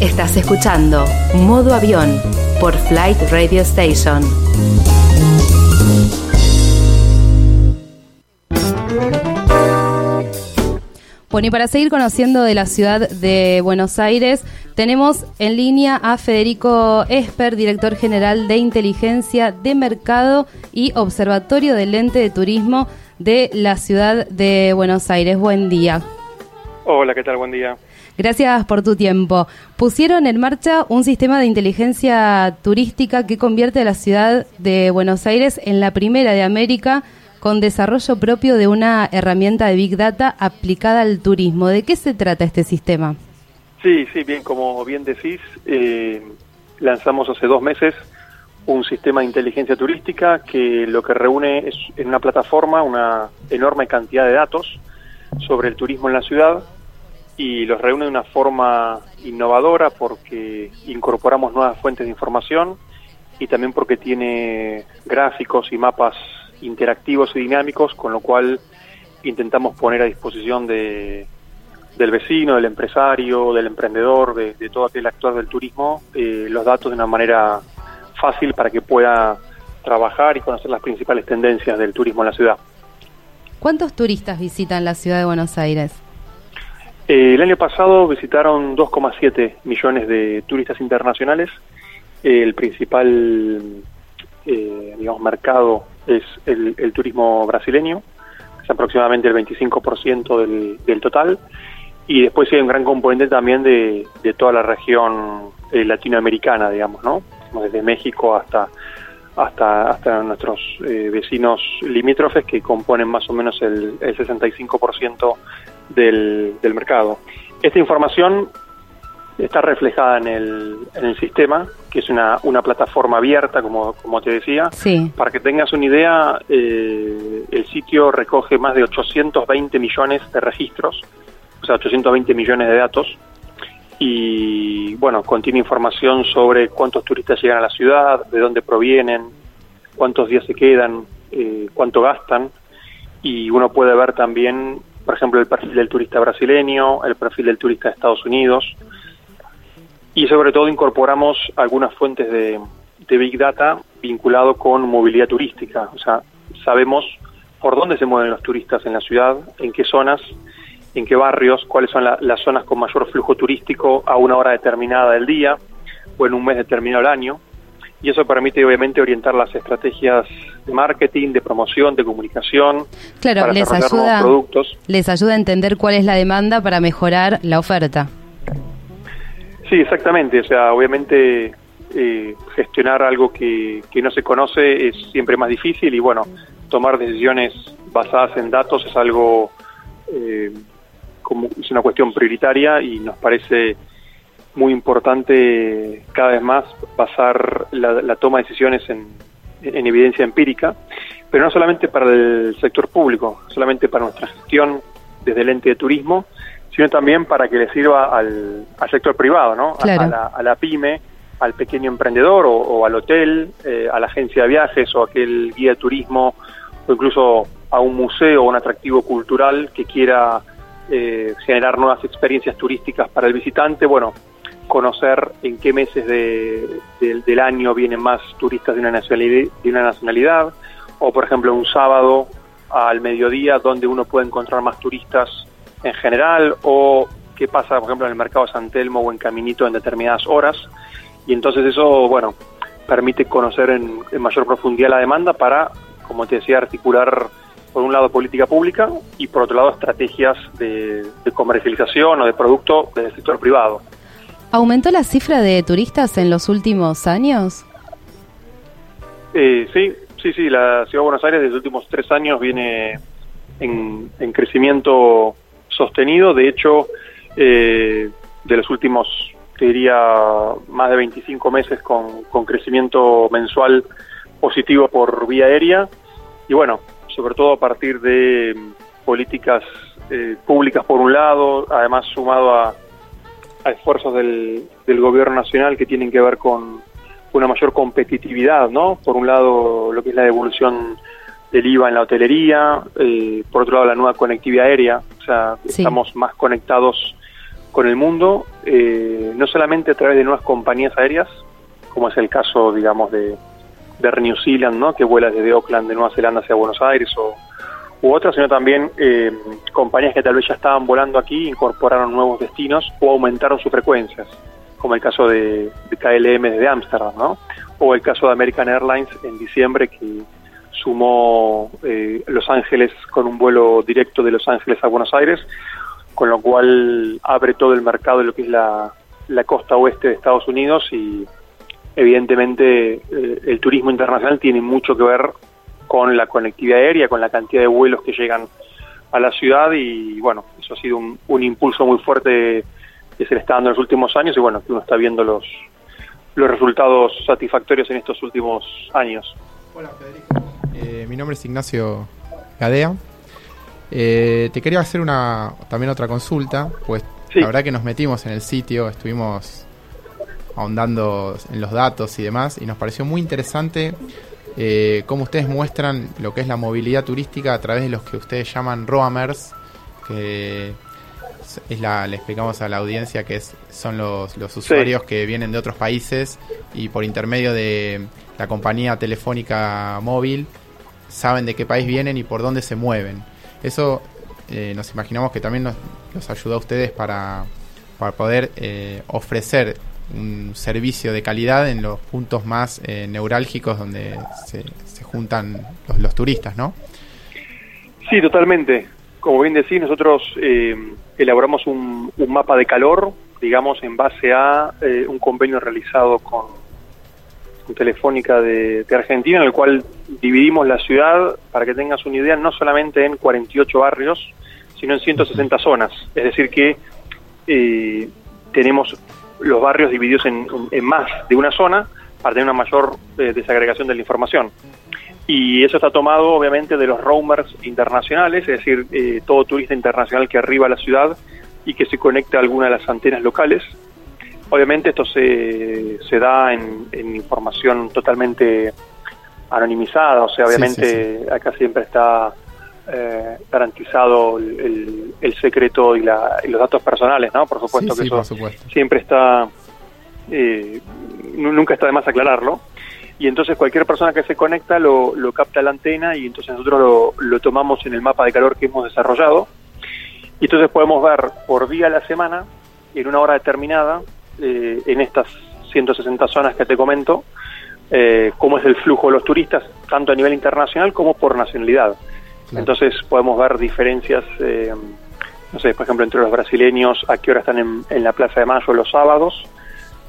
Estás escuchando Modo Avión por Flight Radio Station. Bueno, y para seguir conociendo de la ciudad de Buenos Aires, tenemos en línea a Federico Esper, director general de Inteligencia de Mercado y Observatorio del Lente de Turismo de la ciudad de Buenos Aires. Buen día. Hola, ¿qué tal? Buen día. Gracias por tu tiempo. Pusieron en marcha un sistema de inteligencia turística que convierte a la ciudad de Buenos Aires en la primera de América con desarrollo propio de una herramienta de Big Data aplicada al turismo. ¿De qué se trata este sistema? Sí, sí, bien, como bien decís, eh, lanzamos hace dos meses un sistema de inteligencia turística que lo que reúne es en una plataforma una enorme cantidad de datos sobre el turismo en la ciudad y los reúne de una forma innovadora porque incorporamos nuevas fuentes de información y también porque tiene gráficos y mapas interactivos y dinámicos, con lo cual intentamos poner a disposición de, del vecino, del empresario, del emprendedor, de, todo aquel actor del turismo, eh, los datos de una manera fácil para que pueda trabajar y conocer las principales tendencias del turismo en la ciudad. ¿Cuántos turistas visitan la ciudad de Buenos Aires? Eh, el año pasado visitaron 2,7 millones de turistas internacionales. el principal eh, digamos, mercado es el, turismo brasileño, es aproximadamente el 25% del, del total. Y después hay un gran componente también de, toda la región eh, latinoamericana, digamos, ¿no? Desde México hasta hasta, hasta nuestros eh, vecinos limítrofes que componen más o menos el, el 65% del, del mercado. Esta información está reflejada en el, en el sistema, que es una, una plataforma abierta, como, como te decía. Sí. Para que tengas una idea, eh, el sitio recoge más de 820 millones de registros, o sea, 820 millones de datos, y bueno, contiene información sobre cuántos turistas llegan a la ciudad, de dónde provienen, cuántos días se quedan, eh, cuánto gastan, y uno puede ver también, por ejemplo, el perfil del turista brasileño, el perfil del turista de Estados Unidos, y sobre todo incorporamos algunas fuentes de, Big Data vinculado con movilidad turística, o sea, sabemos por dónde se mueven los turistas en la ciudad, en qué zonas, en qué barrios, cuáles son las zonas con mayor flujo turístico a una hora determinada del día o en un mes determinado del año. Y eso permite obviamente orientar las estrategias de marketing, de promoción, de comunicación. Claro, para les ayuda, productos. les ayuda a entender cuál es la demanda para mejorar la oferta. Sí, exactamente. O sea, obviamente eh, gestionar algo que, que no se conoce es siempre más difícil y bueno, tomar decisiones basadas en datos es algo eh, como es una cuestión prioritaria y nos parece muy importante cada vez más basar la, toma de decisiones en, en, evidencia empírica, pero no solamente para el sector público, solamente para nuestra gestión desde el ente de turismo, sino también para que le sirva al, sector privado, ¿no? A, la, pyme, al pequeño emprendedor o, al hotel, eh, a la agencia de viajes o aquel guía de turismo o incluso a un museo o un atractivo cultural que quiera eh, generar nuevas experiencias turísticas para el visitante, bueno, conocer en qué meses del año vienen más turistas de una, nacionalidad, de una nacionalidad, o por ejemplo un sábado al mediodía donde uno puede encontrar más turistas en general, o qué pasa por ejemplo en el mercado de San Telmo o en Caminito en determinadas horas, y entonces eso, bueno, permite conocer en mayor profundidad la demanda para, como te decía, articular por un lado política pública y por otro lado estrategias de, comercialización o de producto del sector privado. ¿Aumentó la cifra de turistas en los últimos años? Eh, sí, sí, sí, la Ciudad de Buenos Aires desde los últimos tres años viene en, crecimiento sostenido, de hecho, eh, de los últimos, te diría, más de 25 meses con, con crecimiento mensual positivo por vía aérea, y bueno, sobre todo a partir de mm, políticas eh, públicas por un lado, además sumado a, esfuerzos del, gobierno nacional que tienen que ver con una mayor competitividad, ¿no? Por un lado, lo que es la devolución del IVA en la hotelería, eh, por otro lado, la nueva conectividad aérea, o sea, estamos más conectados con el mundo, eh, no solamente a través de nuevas compañías aéreas, como es el caso, digamos, de, de New Zealand, ¿no? que vuela desde Auckland de Nueva Zelanda hacia Buenos Aires, o, u otras, sino también eh, compañías que tal vez ya estaban volando aquí, incorporaron nuevos destinos o aumentaron sus frecuencias, como el caso de, KLM desde Ámsterdam, ¿no? o el caso de American Airlines en diciembre, que sumó eh, Los Ángeles con un vuelo directo de Los Ángeles a Buenos Aires, con lo cual abre todo el mercado de lo que es la, la costa oeste de Estados Unidos y evidentemente eh, el turismo internacional tiene mucho que ver con la conectividad aérea, con la cantidad de vuelos que llegan a la ciudad y bueno, eso ha sido un, un impulso muy fuerte que se le está dando en los últimos años y bueno, que uno está viendo los, los resultados satisfactorios en estos últimos años. Hola Federico, eh, mi nombre es Ignacio Gadea, eh, te quería hacer una también otra consulta, pues Sí. la verdad que nos metimos en el sitio, estuvimos ahondando en los datos y demás, y nos pareció muy interesante eh, cómo ustedes muestran lo que es la movilidad turística a través de los que ustedes llaman roamers, que es la, le explicamos a la audiencia que es, son los, los usuarios que vienen de otros países y por intermedio de la compañía telefónica móvil saben de qué país vienen y por dónde se mueven. Eso eh, nos imaginamos que también nos, ayuda a ustedes para, para poder eh, ofrecer un servicio de calidad en los puntos más eh, neurálgicos donde se, juntan los, los turistas, ¿no? Sí, totalmente. Como bien decís, nosotros eh, elaboramos un, un mapa de calor, digamos, en base a eh, un convenio realizado con, con Telefónica de, de Argentina, en el cual dividimos la ciudad, para que tengas una idea, no solamente en 48 barrios, sino en 160 zonas. Es decir, que eh, tenemos los barrios divididos en, en más de una zona para tener una mayor eh, desagregación de la información. Y eso está tomado obviamente de los roamers internacionales, es decir, eh, todo turista internacional que arriba a la ciudad y que se conecta a alguna de las antenas locales. Obviamente esto se, se da en, en información totalmente anonimizada, o sea, Sí, obviamente sí, acá siempre está eh, garantizado el, el- el secreto y, la- y los datos personales, ¿no? Por supuesto Sí, que sí, eso por supuesto. siempre está, eh, nu- nunca está de más aclararlo. Y entonces cualquier persona que se conecta lo, lo capta la antena y entonces nosotros lo, lo tomamos en el mapa de calor que hemos desarrollado. Y entonces podemos ver por día a la semana, en una hora determinada, eh, en estas 160 zonas que te comento, eh, cómo es el flujo de los turistas, tanto a nivel internacional como por nacionalidad. Claro. Entonces podemos ver diferencias, eh, no sé, por ejemplo, entre los brasileños, a qué hora están en, en la Plaza de Mayo los sábados.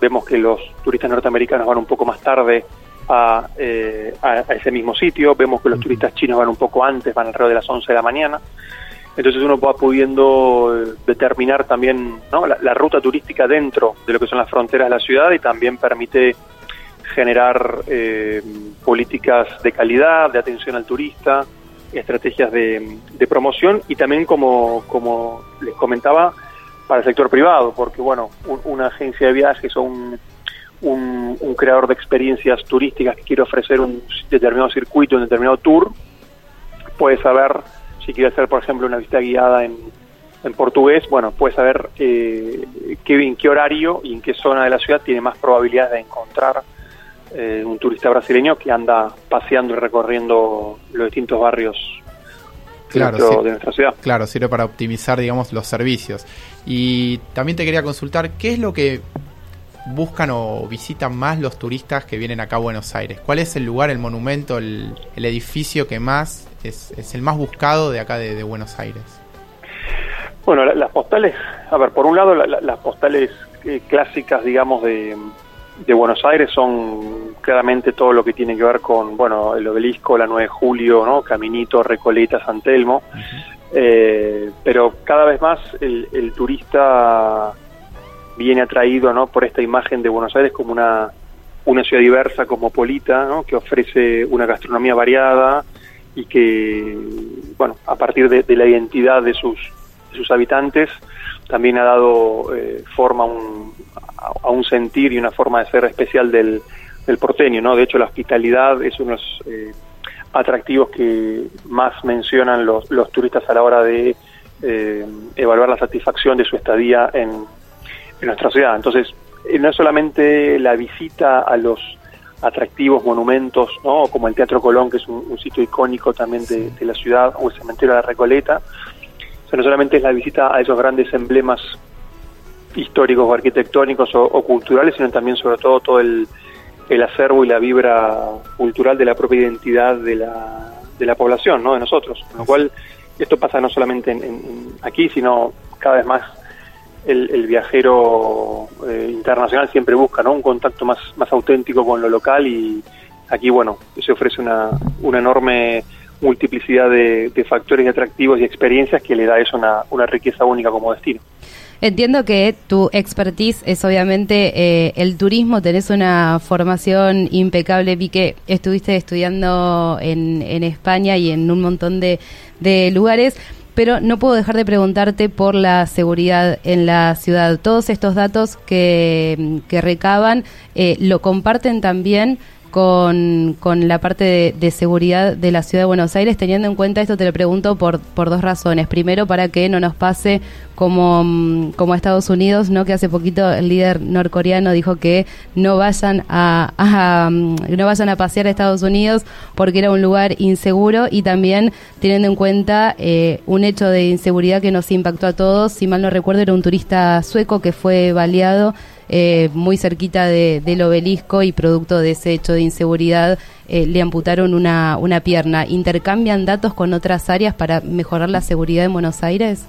Vemos que los turistas norteamericanos van un poco más tarde a, eh, a- a ese mismo sitio. Vemos que los turistas chinos van un poco antes, van alrededor de las 11 de la mañana. Entonces uno va pudiendo eh, determinar también ¿no? la, la ruta turística dentro de lo que son las fronteras de la ciudad y también permite generar eh, políticas de calidad, de atención al turista, estrategias de, promoción y también como, como les comentaba para el sector privado, porque bueno, un- una agencia de viajes o un, un, un creador de experiencias turísticas que quiere ofrecer un determinado circuito, un determinado tour, puede saber si quiere hacer, por ejemplo, una visita guiada en, en portugués, bueno, puede saber eh, qué, en qué horario y en qué zona de la ciudad tiene más probabilidades de encontrar eh, un turista brasileño que anda paseando y recorriendo los distintos barrios de, Claro, nuestro- de nuestra ciudad. Claro, sirve para optimizar, digamos, los servicios. Y también te quería consultar, ¿qué es lo que buscan o visitan más los turistas que vienen acá a Buenos Aires? ¿Cuál es el lugar, el monumento, el, el edificio que más es, es el más buscado de acá de, de Buenos Aires? Bueno, la- las postales, a ver, por un lado, la- la- las postales eh, clásicas, digamos, de, de Buenos Aires son claramente todo lo que tiene que ver con, bueno, el obelisco, la 9 de julio, ¿no? Caminito, Recoleta, San Telmo. Eh, pero cada vez más el, el turista viene atraído, ¿no? Por esta imagen de Buenos Aires como una, una ciudad diversa, cosmopolita, ¿no? Que ofrece una gastronomía variada y que, bueno, a partir de, de la identidad de sus, de sus habitantes, también ha dado eh, forma a un, a, a un sentir y una forma de ser especial del, del porteño, ¿no? De hecho, la hospitalidad es uno de los eh, atractivos que más mencionan los, los turistas a la hora de eh, evaluar la satisfacción de su estadía en, en nuestra ciudad. Entonces, no es solamente la visita a los atractivos monumentos, ¿no? como el Teatro Colón, que es un, sitio icónico también de, la ciudad, o el Cementerio de la Recoleta, o no solamente es la visita a esos grandes emblemas históricos o arquitectónicos o, culturales, sino también sobre todo todo el, el, acervo y la vibra cultural de la propia identidad de la, de la población, ¿no? de nosotros. Con lo cual, esto pasa no solamente en, aquí, sino cada vez más el, viajero eh, internacional siempre busca ¿no? un contacto más, más auténtico con lo local y aquí, bueno, se ofrece una, una enorme multiplicidad de, factores atractivos y experiencias que le da eso una, una riqueza única como destino. Entiendo que tu expertise es obviamente eh, el turismo, tenés una formación impecable, vi que estuviste estudiando en, en España y en un montón de, de lugares pero no puedo dejar de preguntarte por la seguridad en la ciudad. Todos estos datos que, que recaban eh, lo comparten también con, con la parte de, seguridad de la ciudad de Buenos Aires, teniendo en cuenta esto te lo pregunto por, por dos razones. Primero, para que no nos pase como, mm, como a Estados Unidos, ¿no? que hace poquito el líder norcoreano dijo que no vayan a, mm, no vayan a pasear a Estados Unidos porque era un lugar inseguro y también teniendo en cuenta eh, un hecho de inseguridad que nos impactó a todos. Si mal no recuerdo, era un turista sueco que fue baleado eh, muy cerquita del obelisco y producto de ese hecho de inseguridad eh, le amputaron una, una pierna. ¿Intercambian datos con otras áreas para mejorar la seguridad en Buenos Aires?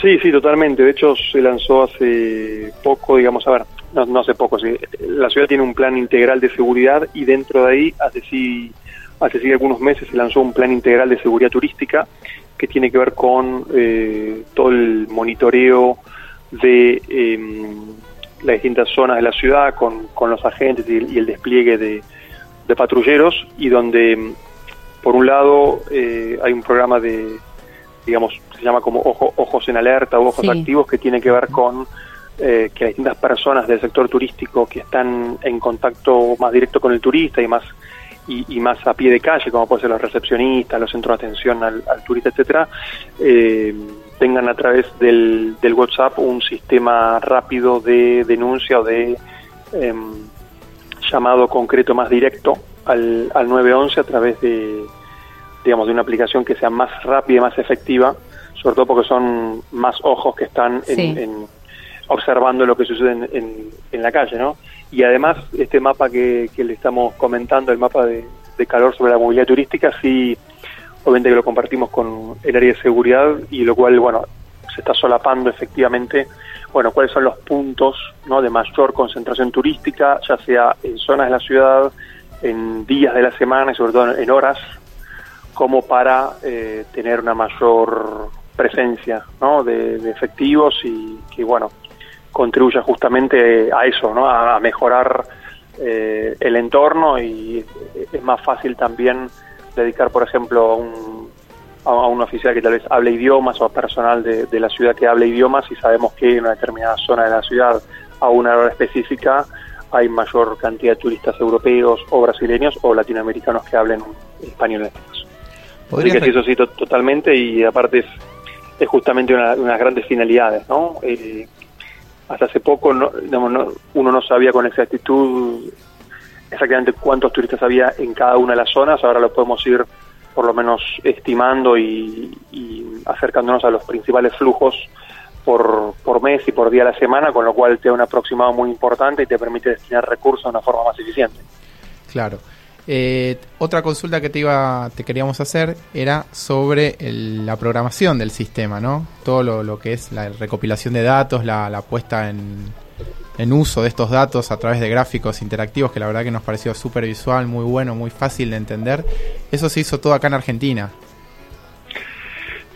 Sí, sí, totalmente. De hecho, se lanzó hace poco, digamos, a ver, no, hace poco, sí. la ciudad tiene un plan integral de seguridad y dentro de ahí, hace sí, hace sí algunos meses se lanzó un plan integral de seguridad turística que tiene que ver con eh, todo el monitoreo de eh, las distintas zonas de la ciudad con, con los agentes y, el despliegue de, patrulleros y donde por un lado eh, hay un programa de digamos se llama como ojos en alerta o ojos activos que tiene que ver con eh, que las distintas personas del sector turístico que están en contacto más directo con el turista y más y, más a pie de calle como pueden ser los recepcionistas los centros de atención al, al turista etcétera eh, tengan a través del, del WhatsApp un sistema rápido de denuncia o de em, llamado concreto más directo al, al 911 a través de, digamos, de una aplicación que sea más rápida y más efectiva, sobre todo porque son más ojos que están en, observando lo que sucede en, en, la calle, ¿no? Y además, este mapa que, que le estamos comentando, el mapa de, de calor sobre la movilidad turística, sí obviamente que lo compartimos con el área de seguridad y lo cual, bueno, se está solapando efectivamente, bueno, cuáles son los puntos ¿no? de mayor concentración turística, ya sea en zonas de la ciudad, en días de la semana y sobre todo en horas, como para eh, tener una mayor presencia ¿no? de, efectivos y que, bueno, contribuya justamente a eso, ¿no? a, mejorar eh, el entorno y es más fácil también dedicar, por ejemplo, a un, a un oficial que tal vez hable idiomas o a personal de, de, la ciudad que hable idiomas y sabemos que en una determinada zona de la ciudad a una hora específica hay mayor cantidad de turistas europeos o brasileños o latinoamericanos que hablen español en este caso. Así que eso sí, totalmente y aparte es, es justamente una, de unas grandes finalidades, ¿no? Eh, hasta hace poco no, uno no sabía con exactitud exactamente cuántos turistas había en cada una de las zonas, ahora lo podemos ir por lo menos estimando y, acercándonos a los principales flujos por, por mes y por día a la semana, con lo cual te da un aproximado muy importante y te permite destinar recursos de una forma más eficiente. Claro. Eh, otra consulta que te iba, te queríamos hacer era sobre la programación del sistema, ¿no? Todo lo, lo, que es la recopilación de datos, la, la puesta en, en uso de estos datos a través de gráficos interactivos, que la verdad que nos pareció súper visual, muy bueno, muy fácil de entender. Eso se hizo todo acá en Argentina.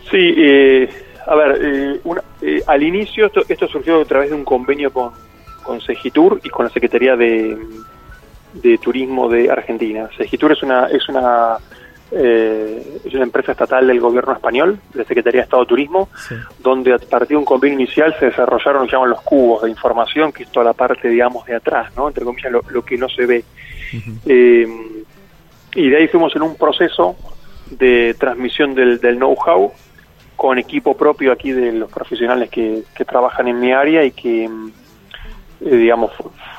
Sí, eh, a ver, eh, eh, al inicio esto, surgió a través de un convenio con, con Segitur y con la Secretaría de, de Turismo de Argentina. Segitur es una, es una eh, es una empresa estatal del gobierno español, de Secretaría de Estado de Turismo, donde a partir de un convenio inicial se desarrollaron lo que llaman los cubos de información, que es toda la parte, digamos, de atrás, ¿no? Entre comillas, lo, que no se ve. Eh, y de ahí fuimos en un proceso de transmisión del, know-how con equipo propio aquí de los profesionales que, que trabajan en mi área y que, eh, digamos,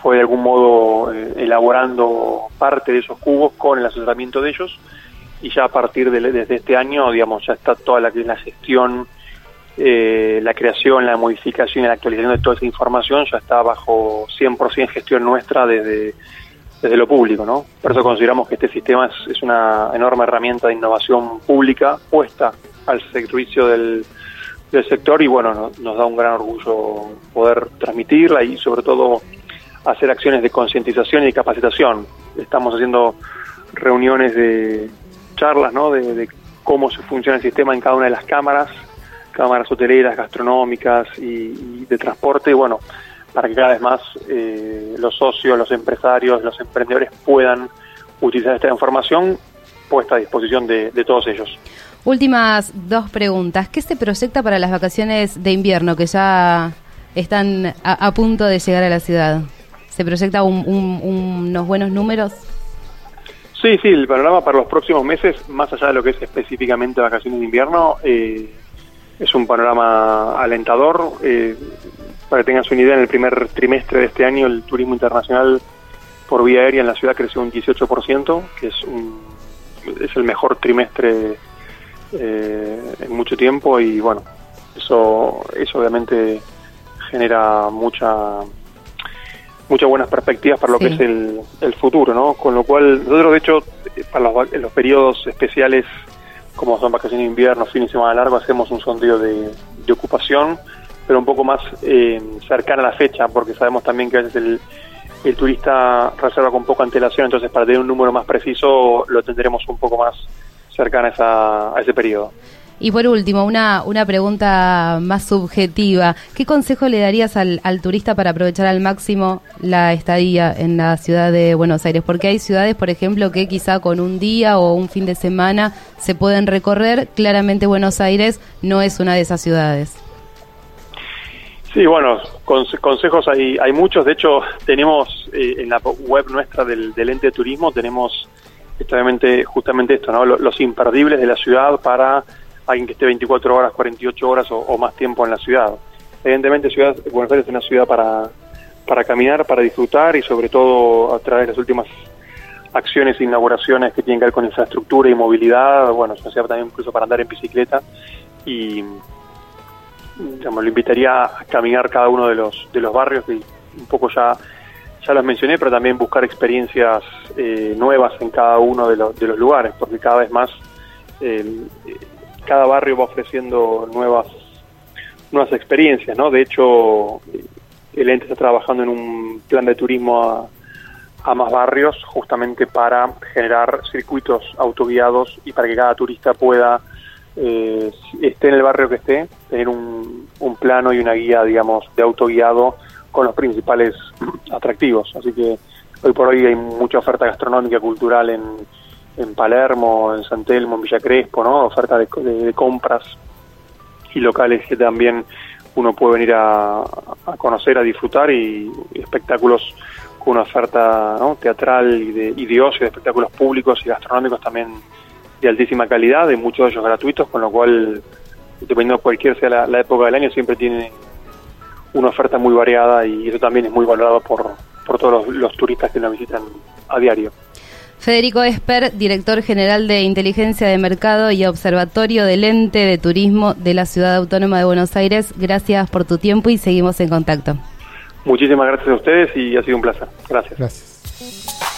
fue de algún modo eh, elaborando parte de esos cubos con el asesoramiento de ellos y ya a partir de desde este año, digamos, ya está toda la, gestión, eh, la creación, la modificación y la actualización de toda esa información ya está bajo 100% gestión nuestra desde, desde lo público, ¿no? Por eso consideramos que este sistema es, es una enorme herramienta de innovación pública puesta al servicio del, del sector y bueno, nos da un gran orgullo poder transmitirla y sobre todo hacer acciones de concientización y capacitación. Estamos haciendo reuniones de charlas, ¿no? De, cómo se funciona el sistema en cada una de las cámaras, cámaras hoteleras, gastronómicas y, de transporte, y bueno, para que cada vez más eh, los socios, los empresarios, los emprendedores puedan utilizar esta información puesta a disposición de, todos ellos. Últimas dos preguntas. ¿Qué se proyecta para las vacaciones de invierno que ya están a, punto de llegar a la ciudad? ¿Se proyecta unos buenos números? Sí, sí, el panorama para los próximos meses, más allá de lo que es específicamente vacaciones de invierno, eh, es un panorama alentador. Eh, para que tengas una idea, en el primer trimestre de este año el turismo internacional por vía aérea en la ciudad creció un 18%, que es, un, es el mejor trimestre eh, en mucho tiempo y bueno, eso, eso obviamente genera mucha muchas buenas perspectivas para lo que es el, el, futuro, ¿no? Con lo cual, nosotros de hecho, para los, los periodos especiales, como son vacaciones de invierno, fin de semana largo, hacemos un sondeo de, de ocupación, pero un poco más eh, cercana a la fecha, porque sabemos también que a veces el, el turista reserva con poca antelación, entonces para tener un número más preciso lo tendremos un poco más cercana a, esa, a ese periodo. Y por último, una, una pregunta más subjetiva. ¿Qué consejo le darías al, al, turista para aprovechar al máximo la estadía en la ciudad de Buenos Aires? Porque hay ciudades, por ejemplo, que quizá con un día o un fin de semana se pueden recorrer. Claramente Buenos Aires no es una de esas ciudades. Sí, bueno, consejos hay, hay muchos. De hecho, tenemos eh, en la web nuestra del, del ente de turismo, tenemos justamente, justamente esto, ¿no? Los imperdibles de la ciudad para alguien que esté 24 horas, 48 horas o, más tiempo en la ciudad. Evidentemente, ciudad, Buenos Aires es una ciudad para, para caminar, para disfrutar y sobre todo a través de las últimas acciones e inauguraciones que tienen que ver con infraestructura y movilidad, bueno, una ciudad también incluso para andar en bicicleta y digamos, lo invitaría a caminar cada uno de los, de los barrios que un poco ya, ya los mencioné, pero también buscar experiencias eh, nuevas en cada uno de, los de los lugares, porque cada vez más eh, cada barrio va ofreciendo nuevas nuevas experiencias, ¿no? De hecho, el ente está trabajando en un plan de turismo a, a más barrios justamente para generar circuitos autoguiados y para que cada turista pueda, eh, esté en el barrio que esté, tener un, un plano y una guía, digamos, de autoguiado con los principales atractivos. Así que hoy por hoy hay mucha oferta gastronómica, cultural en, en Palermo, en San Telmo, en Villa Crespo, ¿no? Oferta de, compras y locales que también uno puede venir a, conocer, a disfrutar y, espectáculos con una oferta teatral y de, y de ocio, de espectáculos públicos y gastronómicos también de altísima calidad, de muchos de ellos gratuitos, con lo cual, dependiendo de cualquier sea la, época del año, siempre tiene una oferta muy variada y eso también es muy valorado por, por todos los, los turistas que nos visitan a diario. Federico Esper, director general de Inteligencia de Mercado y Observatorio del Ente de Turismo de la Ciudad Autónoma de Buenos Aires, gracias por tu tiempo y seguimos en contacto. Muchísimas gracias a ustedes y ha sido un placer. Gracias. Gracias.